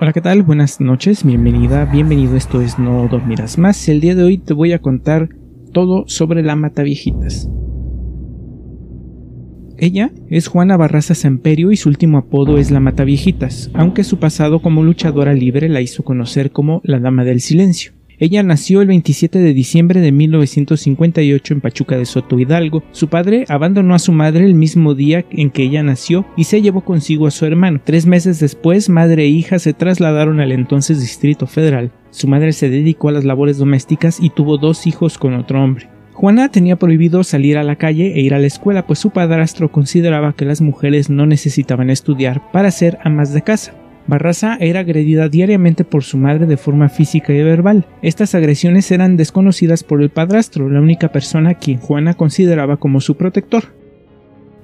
Hola, ¿qué tal? Buenas noches, bienvenida, bienvenido. Esto es No Dormirás Más. El día de hoy te voy a contar todo sobre la Mataviejitas. Ella es Juana Barraza Samperio y su último apodo es la Mataviejitas, aunque su pasado como luchadora libre la hizo conocer como la Dama del Silencio. Ella nació el 27 de diciembre de 1958 en Pachuca de Soto Hidalgo. Su padre abandonó a su madre el mismo día en que ella nació y se llevó consigo a su hermano. Tres meses después, madre e hija se trasladaron al entonces Distrito Federal. Su madre se dedicó a las labores domésticas y tuvo dos hijos con otro hombre. Juana tenía prohibido salir a la calle e ir a la escuela, pues su padrastro consideraba que las mujeres no necesitaban estudiar para ser amas de casa. Barraza era agredida diariamente por su madre de forma física y verbal. Estas agresiones eran desconocidas por el padrastro, la única persona a quien Juana consideraba como su protector.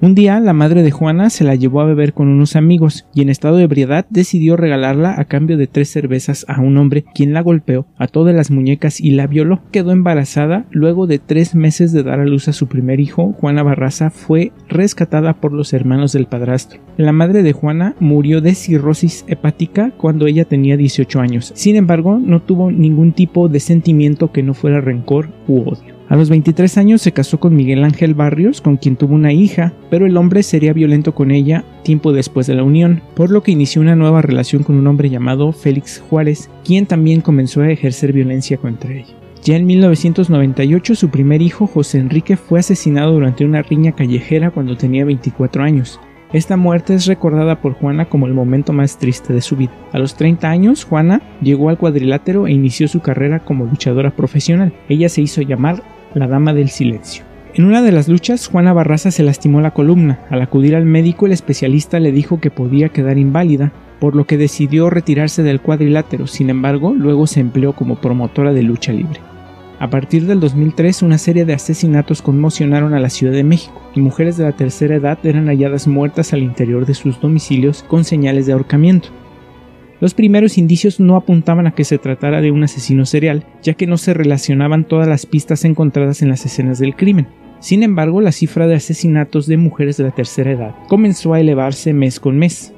Un día la madre de Juana se la llevó a beber con unos amigos y en estado de ebriedad decidió regalarla a cambio de tres cervezas a un hombre quien la golpeó, a todas las muñecas y la violó. Quedó embarazada luego de tres meses de dar a luz a su primer hijo. Juana Barraza fue rescatada por los hermanos del padrastro. La madre de Juana murió de cirrosis hepática cuando ella tenía 18 años. Sin embargo, no tuvo ningún tipo de sentimiento que no fuera rencor u odio. A los 23 años se casó con Miguel Ángel Barrios, con quien tuvo una hija, pero el hombre sería violento con ella tiempo después de la unión, por lo que inició una nueva relación con un hombre llamado Félix Juárez, quien también comenzó a ejercer violencia contra ella. Ya en 1998 su primer hijo, José Enrique, fue asesinado durante una riña callejera cuando tenía 24 años. Esta muerte es recordada por Juana como el momento más triste de su vida. A los 30 años, Juana llegó al cuadrilátero e inició su carrera como luchadora profesional. Ella se hizo llamar la Dama del Silencio. En una de las luchas, Juana Barraza se lastimó la columna. Al acudir al médico, el especialista le dijo que podía quedar inválida, por lo que decidió retirarse del cuadrilátero. Sin embargo, luego se empleó como promotora de lucha libre. A partir del 2003, una serie de asesinatos conmocionaron a la Ciudad de México y mujeres de la tercera edad eran halladas muertas al interior de sus domicilios con señales de ahorcamiento. Los primeros indicios no apuntaban a que se tratara de un asesino serial, ya que no se relacionaban todas las pistas encontradas en las escenas del crimen. Sin embargo, la cifra de asesinatos de mujeres de la tercera edad comenzó a elevarse mes con mes.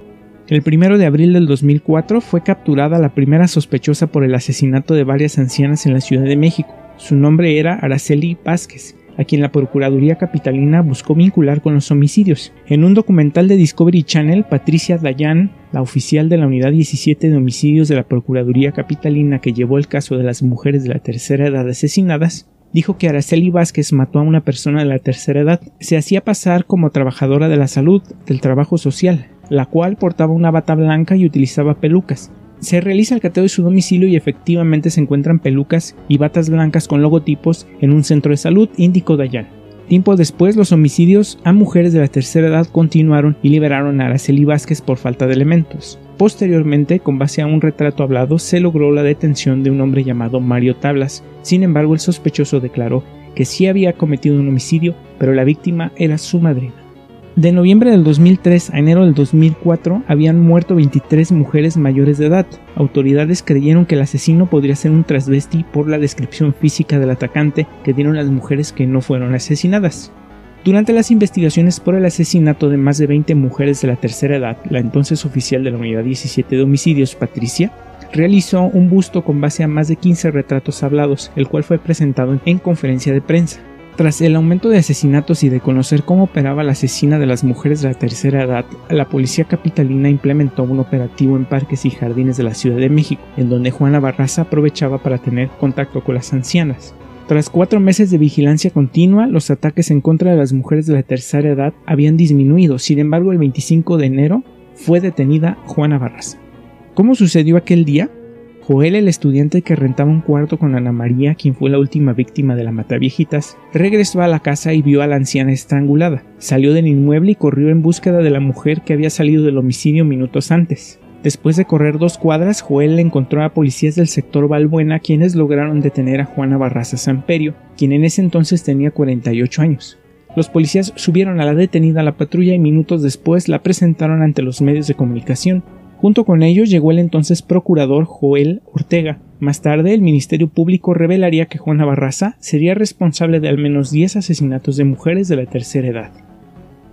El primero de abril del 2004 fue capturada la primera sospechosa por el asesinato de varias ancianas en la Ciudad de México. Su nombre era Araceli Vázquez, a quien la Procuraduría Capitalina buscó vincular con los homicidios. En un documental de Discovery Channel, Patricia Dayan, la oficial de la Unidad 17 de Homicidios de la Procuraduría Capitalina que llevó el caso de las mujeres de la tercera edad asesinadas, dijo que Araceli Vázquez mató a una persona de la tercera edad. Se hacía pasar como trabajadora de la salud, del trabajo social, la cual portaba una bata blanca y utilizaba pelucas. Se realiza el cateo de su domicilio y efectivamente se encuentran pelucas y batas blancas con logotipos en un centro de salud, indicó Dayan. Tiempo después, los homicidios a mujeres de la tercera edad continuaron y liberaron a Araceli Vázquez por falta de elementos. Posteriormente, con base a un retrato hablado, se logró la detención de un hombre llamado Mario Tablas. Sin embargo, el sospechoso declaró que sí había cometido un homicidio, pero la víctima era su madrina. De noviembre del 2003 a enero del 2004 habían muerto 23 mujeres mayores de edad. Autoridades creyeron que el asesino podría ser un transvesti por la descripción física del atacante que dieron las mujeres que no fueron asesinadas. Durante las investigaciones por el asesinato de más de 20 mujeres de la tercera edad, la entonces oficial de la Unidad 17 de Homicidios, Patricia, realizó un busto con base a más de 15 retratos hablados, el cual fue presentado en conferencia de prensa. Tras el aumento de asesinatos y de conocer cómo operaba la asesina de las mujeres de la tercera edad, la policía capitalina implementó un operativo en parques y jardines de la Ciudad de México, en donde Juana Barraza aprovechaba para tener contacto con las ancianas. Tras cuatro meses de vigilancia continua, los ataques en contra de las mujeres de la tercera edad habían disminuido, sin embargo el 25 de enero fue detenida Juana Barraza. ¿Cómo sucedió aquel día? Joel, el estudiante que rentaba un cuarto con Ana María, quien fue la última víctima de la Mataviejitas, regresó a la casa y vio a la anciana estrangulada. Salió del inmueble y corrió en búsqueda de la mujer que había salido del homicidio minutos antes. Después de correr dos cuadras, Joel encontró a policías del sector Valbuena quienes lograron detener a Juana Barraza Samperio, quien en ese entonces tenía 48 años. Los policías subieron a la detenida a la patrulla y minutos después la presentaron ante los medios de comunicación, Junto con ellos llegó el entonces procurador Joel Ortega. Más tarde, el Ministerio Público revelaría que Juana Barraza sería responsable de al menos 10 asesinatos de mujeres de la tercera edad.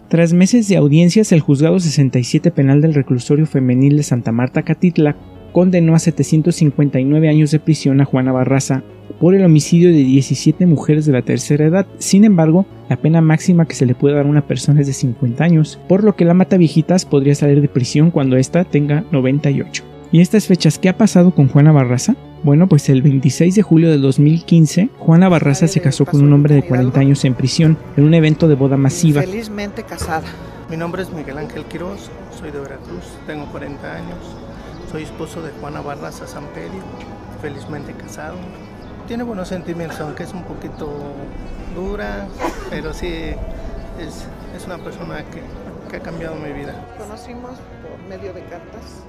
Tras meses de audiencias, el juzgado 67 penal del reclusorio femenil de Santa Marta Catitla condenó a 759 años de prisión a Juana Barraza por el homicidio de 17 mujeres de la tercera edad. Sin embargo, la pena máxima que se le puede dar a una persona es de 50 años, por lo que la mata viejitas podría salir de prisión cuando ésta tenga 98. ¿Y estas fechas qué ha pasado con Juana Barraza? Bueno, pues el 26 de julio de 2015, Juana Barraza se casó con un hombre de 40 años en prisión en un evento de boda masiva. Felizmente casada. Mi nombre es Miguel Ángel Quiroz, soy de Veracruz, tengo 40 años, soy esposo de Juana Barraza Samperio, felizmente casado. Tiene buenos sentimientos, aunque es un poquito dura, pero sí es, es una persona que, que ha cambiado mi vida. Conocimos por medio de cartas,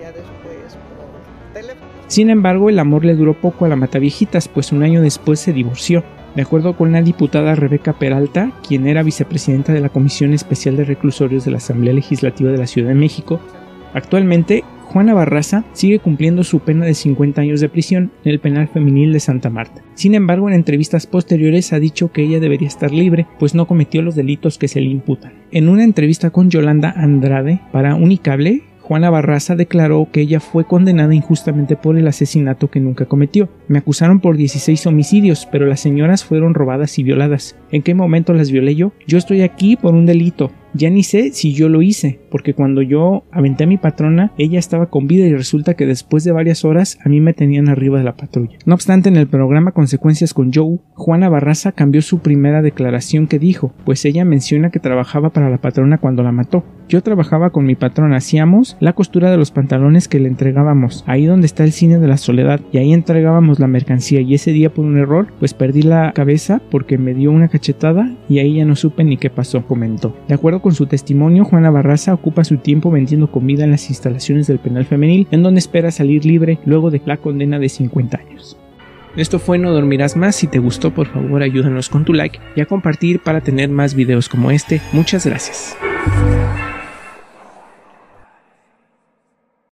ya después por teléfono. Sin embargo, el amor le duró poco a la Mataviejitas, pues un año después se divorció. De acuerdo con la diputada Rebeca Peralta, quien era vicepresidenta de la Comisión Especial de Reclusorios de la Asamblea Legislativa de la Ciudad de México, actualmente Juana Barraza sigue cumpliendo su pena de 50 años de prisión en el penal femenil de Santa Marta. Sin embargo, en entrevistas posteriores ha dicho que ella debería estar libre, pues no cometió los delitos que se le imputan. En una entrevista con Yolanda Andrade para Unicable, Juana Barraza declaró que ella fue condenada injustamente por el asesinato que nunca cometió. Me acusaron por 16 homicidios, pero las señoras fueron robadas y violadas. ¿En qué momento las violé yo? Yo estoy aquí por un delito. Ya ni sé si yo lo hice, porque cuando yo aventé a mi patrona, ella estaba con vida y resulta que después de varias horas a mí me tenían arriba de la patrulla. No obstante, en el programa Consecuencias con Joe, Juana Barraza cambió su primera declaración que dijo, pues ella menciona que trabajaba para la patrona cuando la mató. Yo trabajaba con mi patrona, hacíamos la costura de los pantalones que le entregábamos, ahí donde está el cine de la soledad, y ahí entregábamos la mercancía, y ese día por un error, pues perdí la cabeza porque me dio una cachetada y ahí ya no supe ni qué pasó, comentó. De acuerdo con su testimonio, Juana Barraza ocupa su tiempo vendiendo comida en las instalaciones del penal femenil, en donde espera salir libre luego de la condena de 50 años. Esto fue No Dormirás Más. Si te gustó, por favor, ayúdanos con tu like y a compartir para tener más videos como este. Muchas gracias.